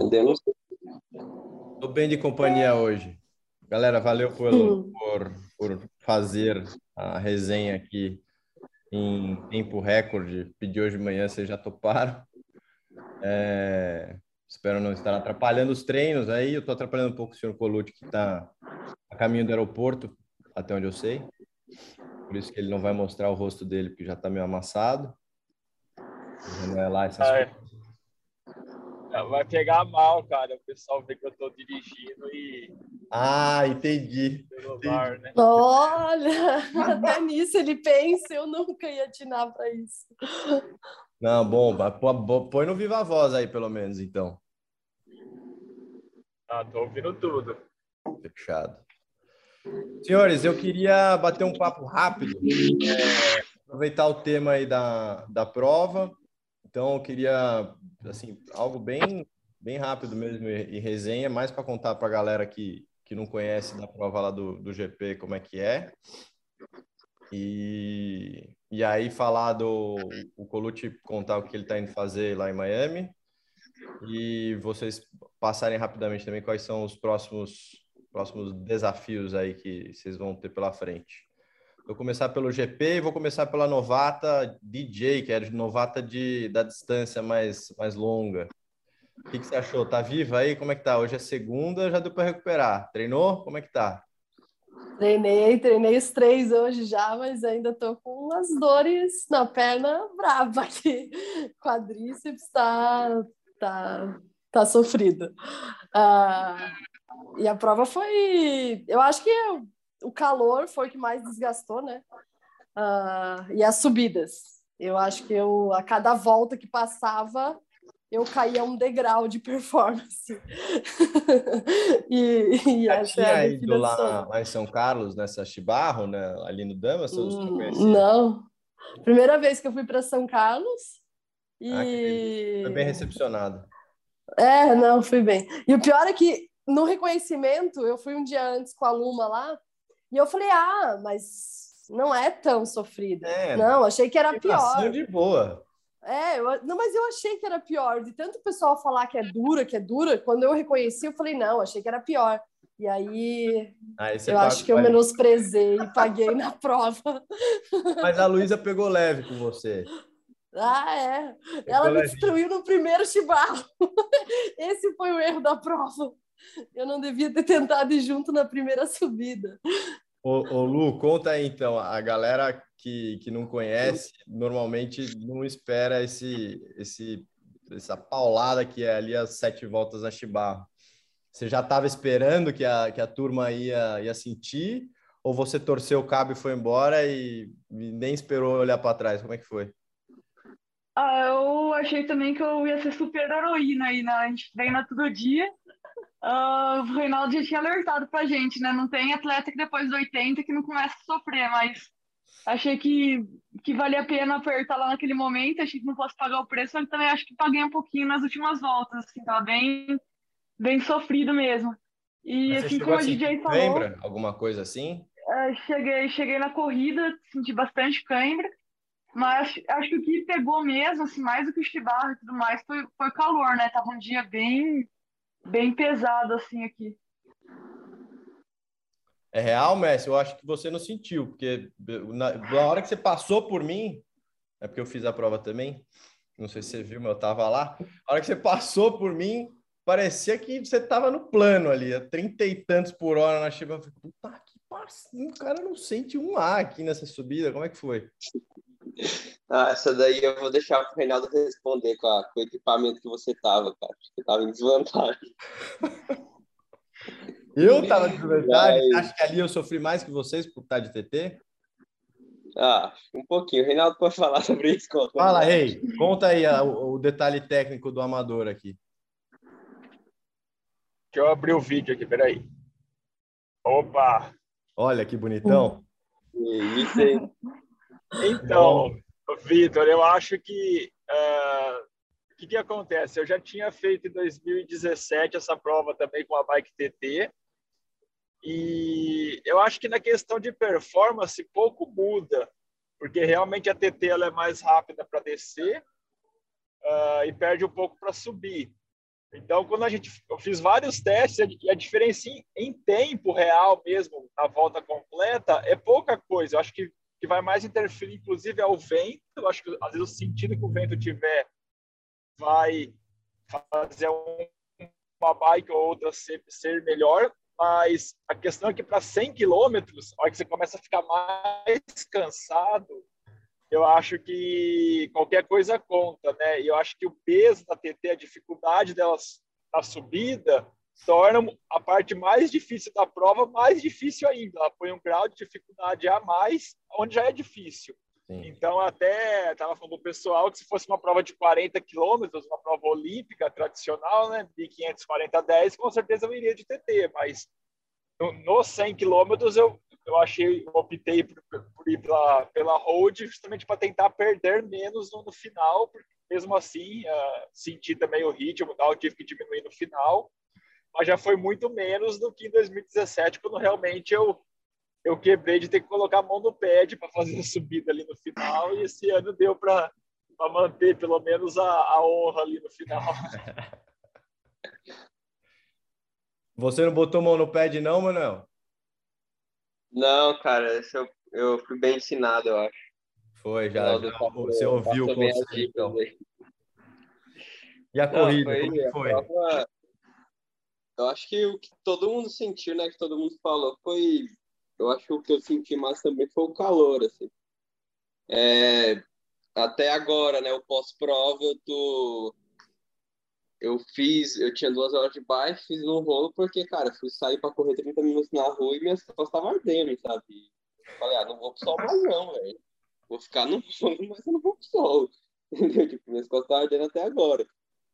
Eu não sei. Tô bem de companhia hoje. Galera, valeu por, Hum. por, por fazer a resenha aqui em tempo recorde. Pedi hoje de manhã, vocês já toparam. É, espero não estar atrapalhando os treinos aí. Eu estou atrapalhando um pouco o senhor Colucci, que está a caminho do aeroporto, até onde eu sei. Por isso que ele não vai mostrar o rosto dele, porque já está meio amassado. Ele Não é lá essas Ah, é. Coisas. Vai pegar mal, cara. O pessoal vê que eu tô dirigindo e Ah, entendi. celular, né? Olha, até nisso ele pensa, eu nunca ia atinar para isso. Não, bom, põe no Viva Voz aí, pelo menos, então. Ah, tô ouvindo tudo. Fechado. Senhores, eu queria bater um papo rápido, é, aproveitar o tema aí da, da prova. Então, eu queria, assim, algo bem, bem rápido mesmo e, e resenha, mais para contar para a galera que, que não conhece da prova lá do, do GP como é que é. E, e aí falar do o Colucci contar o que ele está indo fazer lá em Miami e vocês passarem rapidamente também quais são os próximos próximos desafios aí que vocês vão ter pela frente. Vou começar pelo GP e vou começar pela novata DJ, que é de novata de, da distância mais, mais longa. O que, que você achou? Tá viva aí? Como é que tá? Hoje é segunda, já deu para recuperar. Treinou? Como é que tá? Treinei, treinei os três hoje já, mas ainda tô com umas dores na perna brava aqui. Quadríceps tá, tá, tá sofrido. Ah, e a prova foi. Eu acho que o calor foi o que mais desgastou, né? Ah, e as subidas. Eu acho que eu, a cada volta que passava, eu caía um degrau de performance. e, e Já essa é tinha ido lá, lá em São Carlos, nessa Chibarro, né? ali no Damas? Hum? Não. Primeira vez que eu fui para São Carlos. Ah, E. Foi bem recepcionado. É, não, fui bem. E o pior é que no reconhecimento, eu fui um dia antes com a Luma lá, e eu falei, ah, mas não é tão sofrida. É, não, achei que era pior. de boa. É, eu, não, mas eu achei que era pior. De tanto o pessoal falar que é dura, que é dura, quando eu reconheci, eu falei, não, achei que era pior. E aí, Aí eu paga- acho que eu menosprezei e paguei na prova. Mas a Luísa pegou leve com você. Ah, é. Ela me levinho. destruiu no primeiro chibarro. Esse foi o erro da prova. Eu não devia ter tentado ir junto na primeira subida. Ô, ô, Lu, conta aí então. A galera que, que não conhece normalmente não espera esse, esse, essa paulada que é ali as sete voltas na Chibarro. Você já estava esperando que a, que a turma ia, ia sentir? Ou você torceu o cabo e foi embora e, e nem esperou olhar para trás? Como é que foi? Ah, eu achei também que eu ia ser super heroína aí, né? A gente treina todo dia. Ah, o Reinaldo já tinha alertado pra gente, né? Não tem atleta que depois do 80 que não começa a sofrer, mas achei que, que valia a pena apertar lá naquele momento, achei que não fosse pagar o preço, mas também acho que paguei um pouquinho nas últimas voltas, assim, tava bem, bem sofrido mesmo. E Mas assim como a a sentir DJ falou, Lembra? Alguma coisa assim? é, cheguei, cheguei na corrida, senti bastante cãibra, mas acho que o que pegou mesmo, assim, mais do que o chibarro e tudo mais, foi, foi o calor, né? Tava um dia bem, bem pesado, assim, aqui. É real, Messi? Eu acho que você não sentiu, porque na, na hora que você passou por mim, é porque eu fiz a prova também, não sei se você viu, mas eu tava lá. A hora que você passou por mim, parecia que você tava no plano ali, a trinta e tantos por hora na falei, puta que o cara não sente um ar aqui nessa subida, como é que foi? Ah, essa daí eu vou deixar pro Reinaldo responder com, a- com o equipamento que você tava, cara. Você tava em desvantagem. Eu tava de verdade, Vai. acho que ali eu sofri mais que vocês por estar de TT? Ah, um pouquinho. O Reinaldo pode falar sobre isso. Conta. Fala, Rei, conta aí a- o, o detalhe técnico do amador aqui. Deixa eu abrir o vídeo aqui, peraí. Opa! Olha que bonitão. Isso aí. Então, Vitor, eu acho que o que, que acontece? Eu já tinha feito em 2017 essa prova também com a bike TT. E eu acho que na questão de performance pouco muda, porque realmente a TT ela é mais rápida para descer ah, e perde um pouco para subir. Então, quando a gente eu fiz vários testes a diferença em, em, tempo real mesmo, na volta completa, é pouca coisa. Eu acho que que vai mais interferir, inclusive, é o vento. Eu acho que às vezes o sentido que o vento tiver vai fazer um, uma bike ou outra ser, ser melhor, mas a questão é que para 100 quilômetros, a hora que você começa a ficar mais cansado, eu acho que qualquer coisa conta, né? E eu acho que o peso da TT, a dificuldade delas na subida, torna a parte mais difícil da prova mais difícil ainda. Ela põe um grau de dificuldade a mais, onde já é difícil. Sim. Então, até estava falando o pessoal que se fosse uma prova de 40 quilômetros, uma prova olímpica tradicional, né, 1540 10, com certeza eu iria de TT, mas nos 100 quilômetros eu, eu achei, eu optei por, por, ir pela, pela road justamente para tentar perder menos no, no final, porque mesmo assim, uh, senti também o ritmo, tal, tive que diminuir no final, mas já foi muito menos do que em 2017, quando realmente eu eu quebrei de ter que colocar a mão no pad para fazer a subida ali no final, e esse ano deu para manter pelo menos a, a honra ali no final. Você não botou mão no pad, não, Manuel? Não, cara, eu, eu fui bem ensinado, eu acho. Foi, já. já você ouviu o conselho, então. E a corrida, não, foi, como foi? A prova, eu acho que o que todo mundo sentiu, né, que todo mundo falou, foi. Eu acho que o que eu senti mais também foi o calor, assim. É, até agora, né, o pós-prova, eu tô. Eu fiz, eu tinha duas horas de bike, fiz no rolo, porque, cara, fui sair para correr 30 minutos na rua e minhas costas estavam ardendo, sabe? falei, ah, não vou pro sol mais não, velho. Vou ficar no rolo, mas eu não vou pro sol. Entendeu? Tipo, minhas costas estavam ardendo até agora.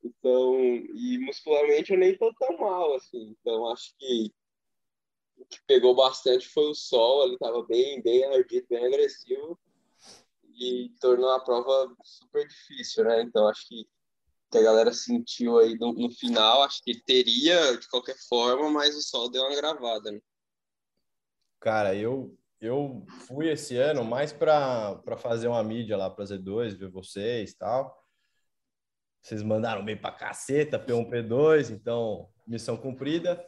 Então, e muscularmente eu nem tô tão mal, assim. Então, acho que o que pegou bastante foi o sol, ele tava bem, bem ardido, bem agressivo e tornou a prova super difícil, né? Então, acho que, que a galera sentiu aí no, no final, acho que teria de qualquer forma, mas o sol deu uma gravada, né? Cara, eu eu fui esse ano mais para fazer uma mídia lá para Z2, ver vocês tal. Vocês mandaram bem pra caceta, P1, P2, então missão cumprida.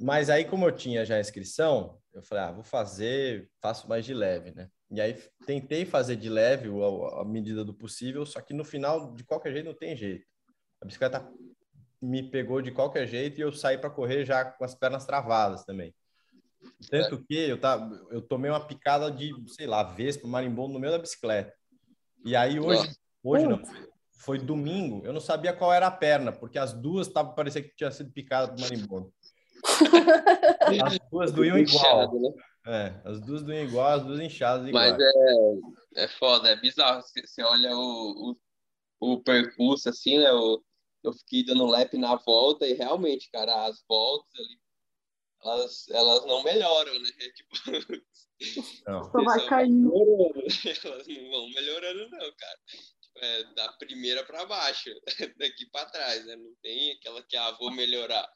Mas aí, como eu tinha já a inscrição, eu falei, ah, vou fazer, faço mais de leve, né? E aí tentei fazer de leve a, a medida do possível, só que no final, de qualquer jeito, não tem jeito. A bicicleta me pegou de qualquer jeito e eu saí para correr já com as pernas travadas também. Tanto que eu, tá, eu tomei uma picada de, sei lá, vespa, marimbondo no meio da bicicleta. E aí hoje, hoje não, foi domingo, eu não sabia qual era a perna, porque as duas estavam parecia que tinha sido picada por marimbondo. as duas doíam igual. Né? É, as duas doíam igual, as duas inchadas igual. Mas é, é foda, é bizarro. Você olha o, o, o percurso assim, né? O, eu fiquei dando lap na volta e realmente, cara, as voltas ali, elas, elas não melhoram, né? É, tipo, não. Só vai caindo. Elas não vão melhorando, não, cara é, da primeira para baixo, daqui para trás, né? Não tem aquela que, ah, vou melhorar.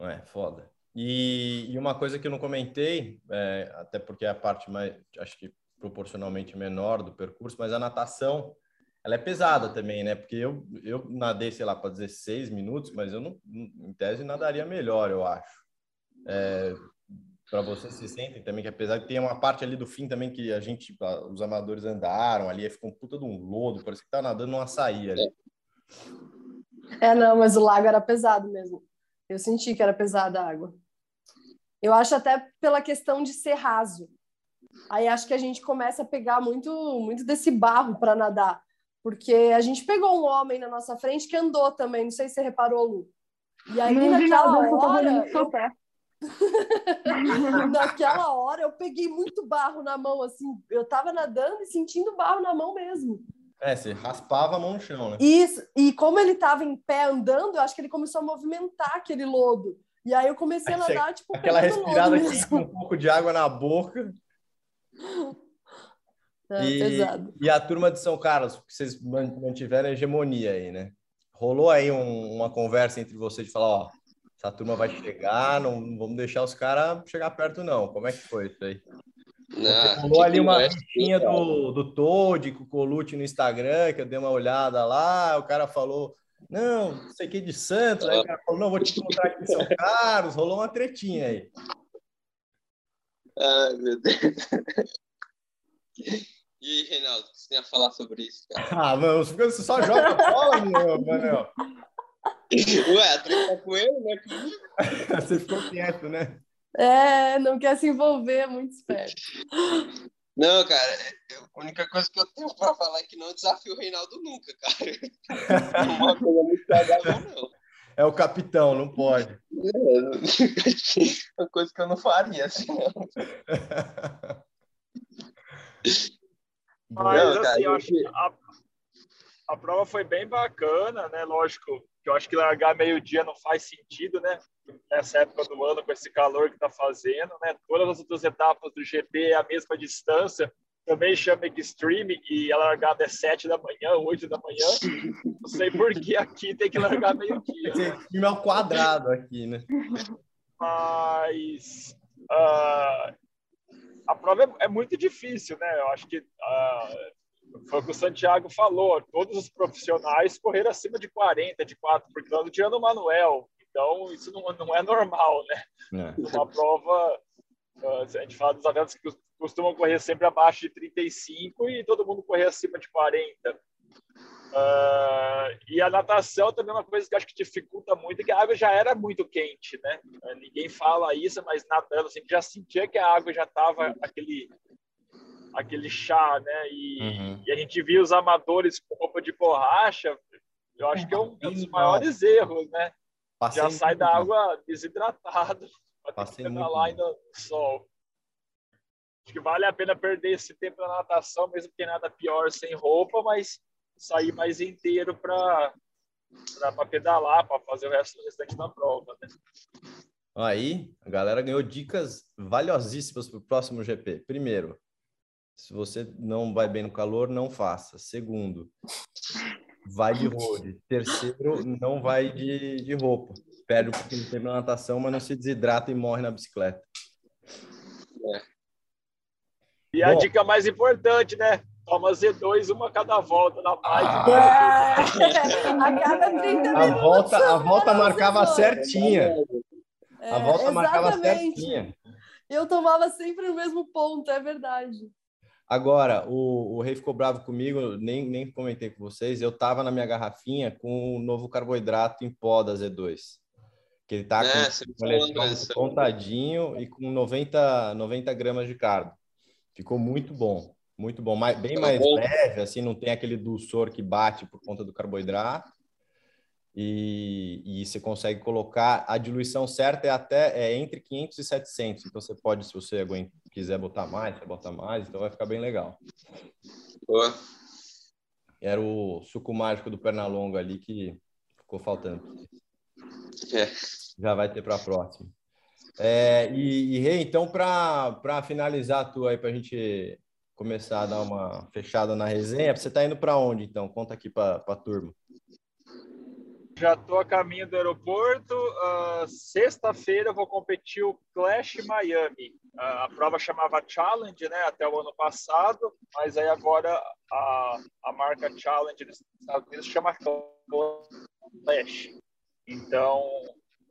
É, foda. E, e uma coisa que eu não comentei, é, até porque é a parte mais, acho que proporcionalmente menor do percurso, mas a natação, ela é pesada também, né? Porque eu, eu nadei, sei lá, para 16 minutos, mas eu não, em tese, nadaria melhor, eu acho. É, para vocês se sentem também que apesar de ter uma parte ali do fim também que a gente, os amadores andaram ali, ficou um puta de um lodo, parece que tá nadando numa açaí ali. É, não, mas o lago era pesado mesmo. Eu senti que era pesada a água. Eu acho até pela questão de ser raso. Aí acho que a gente começa a pegar muito, muito desse barro para nadar, porque a gente pegou um homem na nossa frente que andou também, não sei se você reparou, Lu. E aí não naquela hora, eu, Naquela hora eu peguei muito barro na mão, assim, eu tava nadando e sentindo barro na mão mesmo. É, você raspava a mão no chão, né? Isso, e como ele tava em pé andando, eu acho que ele começou a movimentar aquele lodo. E aí eu comecei a nadar, tipo, aquela respirada aqui com um pouco de água na boca. É, e, pesado. e a turma de São Carlos, que vocês mantiveram a hegemonia aí, né? Rolou aí um, uma conversa entre vocês de falar, ó, essa turma vai chegar, não vamos deixar os caras chegar perto, não. Como é que foi isso aí? Não, rolou ali uma listinha do, do Toad com o Colucci no Instagram, que eu dei uma olhada lá, o cara falou Não, não sei que de Santos. Aí o cara falou, não, vou te encontrar aqui em São Carlos. Rolou uma tretinha aí. Ai, meu Deus. E aí, Reinaldo, o que você tem a falar sobre isso, cara? Ah, mano, você só joga bola, meu, Manel. Ué, a treta com ele, né? Você ficou quieto, né? É, não quer se envolver, é muito esperto. Não, cara, a única coisa que eu tenho pra falar é que não desafio o Reinaldo nunca, cara. Uma coisa muito agradável, não. É o capitão, não pode. É, uma coisa que eu não faria, assim, não. Mas Não, cara, assim, eu eu acho que a, a prova foi bem bacana, né? Lógico que eu acho que largar meio-dia não faz sentido, né? Nessa época do ano, com esse calor que tá fazendo, né? Todas as outras etapas do GP é a mesma distância. Também chama Extreme e a largada é 7 da manhã, 8 da manhã. Não sei por que aqui tem que largar meio-dia. Esse time ao quadrado aqui, né? mas ah, a prova é, é muito difícil, né? Eu acho que ah, foi o que o Santiago falou. Todos os profissionais correram acima de 40, de 4 por quilômetro, tirando o Manuel. Então, isso não, não é normal, né? É. Uma prova, ah, a gente fala dos atletas que cos- costumam correr sempre abaixo de 35 e todo mundo correr acima de 40. Ah, e a natação também é uma coisa que acho que dificulta muito, que a água já era muito quente, né? Ah, Ninguém fala isso, mas nadando, assim, já sentia que a água já estava aquele aquele chá, né? E, Uhum. e a gente via os amadores com roupa de borracha, eu acho que é um, é um dos maiores erros, né? Passei Já sai da água desidratado para Passei ter que muito pedalar mal. ainda no sol. Acho que vale a pena perder esse tempo na natação, mesmo que nada pior sem roupa, mas sair mais inteiro para pedalar, para fazer o resto do restante da prova. Né? Aí, a galera ganhou dicas valiosíssimas para o próximo GP. Primeiro, se você não vai bem no calor, não faça. Segundo, vai de road. Terceiro, não vai de, de roupa. Perde um pouquinho de tempo na natação, mas não se desidrata e morre na bicicleta. E a Bom. dica mais importante, né? Toma Z2, uma cada volta na bike. É, a cada 30 A minutos. volta, a volta tomava marcava Z2. certinha. A É, volta marcava exatamente. certinha. Eu tomava sempre no mesmo ponto, é verdade. Agora, o, o Rei ficou bravo comigo, nem, nem comentei com vocês. Eu tava na minha garrafinha com o novo carboidrato em pó da Z2. Que ele tá É, com eletrônico dessa. contadinho e com 90, 90 gramas de carbo. Ficou muito bom, muito bom. Mais, bem mais bom. leve, assim, não tem aquele dulçor que bate por conta do carboidrato. E, e você consegue colocar a diluição certa é até é entre 500 e 700. Então você pode, se você aguenta, quiser botar mais, você bota mais, então vai ficar bem legal. Boa. Era o suco mágico do Pernalonga ali que ficou faltando. É. Já vai ter para a próxima. É, e, e Rei, então, para finalizar a tua aí, para a gente começar a dar uma fechada na resenha, você está indo para onde, então? Conta aqui para a turma. Já estou a caminho do aeroporto. Ah, Sexta-feira vou competir o Clash Miami. Ah, a prova chamava Challenge, né? Até o ano passado, mas aí agora a, a marca Challenge nos Estados Unidos chama Clash. Então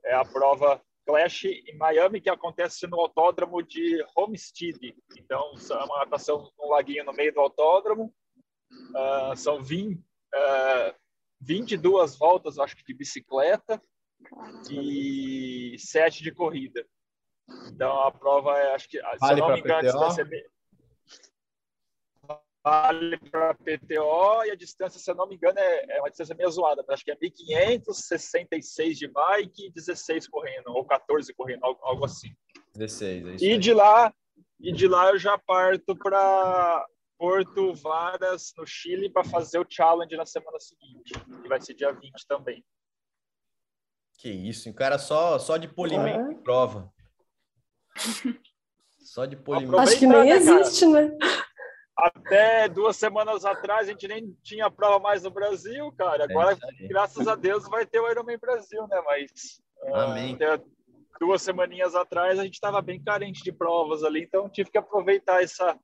é a prova Clash em Miami que acontece no autódromo de Homestead. Então é uma natação no laguinho no meio do autódromo. Ah, são 20, ah, 22 voltas, acho que de bicicleta e 7 de corrida. Então a prova é, acho que, se Vale eu não me engano, a distância é vale para PTO e a distância, se eu não me engano, é, é uma distância meio zoada, acho que é 1.500, 66 de bike e 16 correndo, ou 14 correndo, algo, algo assim. 16, é isso E aí. de lá, e de lá eu já parto para Porto Varas, no Chile, para fazer o challenge na semana seguinte, que vai ser dia 20 também. Que isso, o cara só, só de polimento em prova. Só de polimento. Acho que nem né, existe, né? Até duas semanas atrás a gente nem tinha prova mais no Brasil, cara. Agora, É graças a Deus, vai ter o Ironman Brasil, né? Mas ah, Amém. até duas semaninhas atrás a gente estava bem carente de provas ali, então tive que aproveitar essa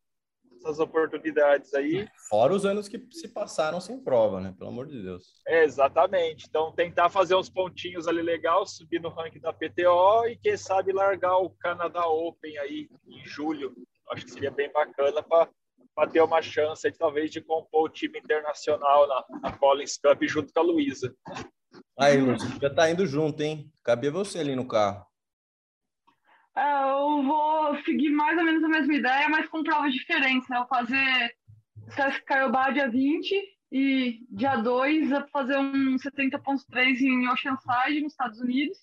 essas oportunidades aí. Fora os anos que se passaram sem prova, né? Pelo amor de Deus. É, exatamente. Então, tentar fazer uns pontinhos ali legal, subir no ranking da PTO e, quem sabe, largar o Canadá Open aí em julho. Acho que seria bem bacana para ter uma chance, talvez, de compor o time internacional na, na Collins Cup junto com a Luísa. Aí, Lúcio, já tá indo junto, hein? Cabia você ali no carro. É, eu vou seguir mais ou menos a mesma ideia, mas com provas diferentes, né? Eu fazer Sesc Caiobá dia 20 e dia 2 eu fazer um 70.3 em Oceanside, nos Estados Unidos.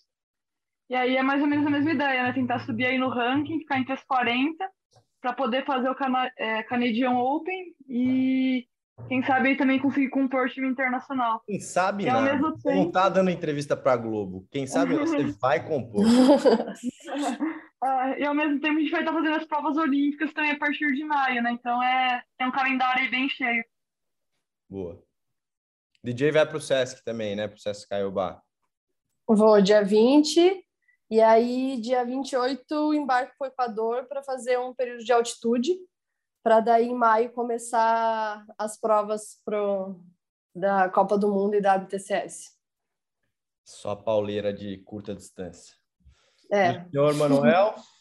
E aí é mais ou menos a mesma ideia, né? Tentar subir aí no ranking, ficar entre as 40, para poder fazer o Cana é, Canadian Open e quem sabe aí também conseguir compor time internacional. Quem sabe e não. Você não tá dando entrevista para Globo. Quem sabe você vai compor. Uh, e ao mesmo tempo a gente vai estar fazendo as provas olímpicas também a partir de maio, né? Então é, é um calendário aí bem cheio. Boa. DJ vai para o Sesc também, né? Para o Sesc Caiobá. Vou dia 20 e aí dia 28 embarco para o Equador para fazer um período de altitude para daí em maio começar as provas pro, da Copa do Mundo e da WTCS. Só pauleira de curta distância. É. Senhor Manuel?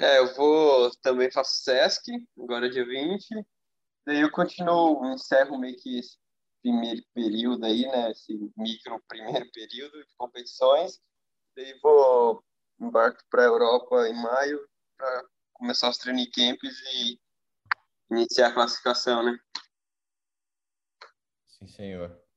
É, eu vou também faço SESC, agora dia 20. Daí eu continuo, encerro meio que esse primeiro período aí, né? Esse micro primeiro período de competições. Daí vou embarco para a Europa em maio para começar os training camps e iniciar a classificação, né? Sim, senhor.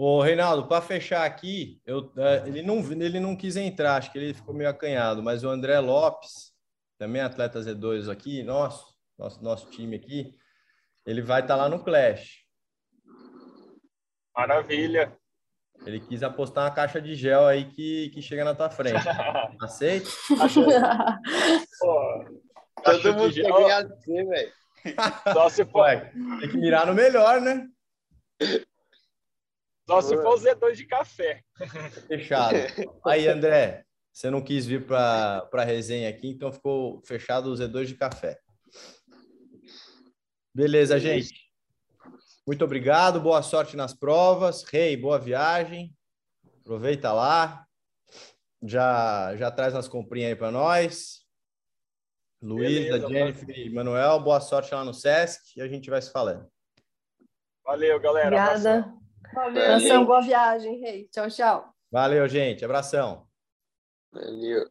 Ô, Reinaldo, para fechar aqui, eu, é, ele, não, ele não quis entrar, acho que ele ficou meio acanhado, mas o André Lopes, também atleta Z2 aqui, nosso, nosso, nosso time aqui, ele vai estar tá lá no Clash. Maravilha. Ele quis apostar uma caixa de gel aí que, que chega na tua frente. Aceita? Todo mundo quer ganhar assim, velho. Só se for. tem que mirar no melhor, né? Só se for o Z2 de café. Fechado. Aí, André, você não quis vir para a resenha aqui, então ficou fechado o Z2 de café. Beleza, gente. Muito obrigado, boa sorte nas provas. Rei, hey, boa viagem. Aproveita lá. Já, já traz umas comprinhas aí para nós. Luísa, Jennifer e Manuel, boa sorte lá no Sesc e a gente vai se falando. Valeu, galera. Obrigada. Valeu. boa viagem, rei. Tchau, tchau. Valeu, gente. Abração. Valeu.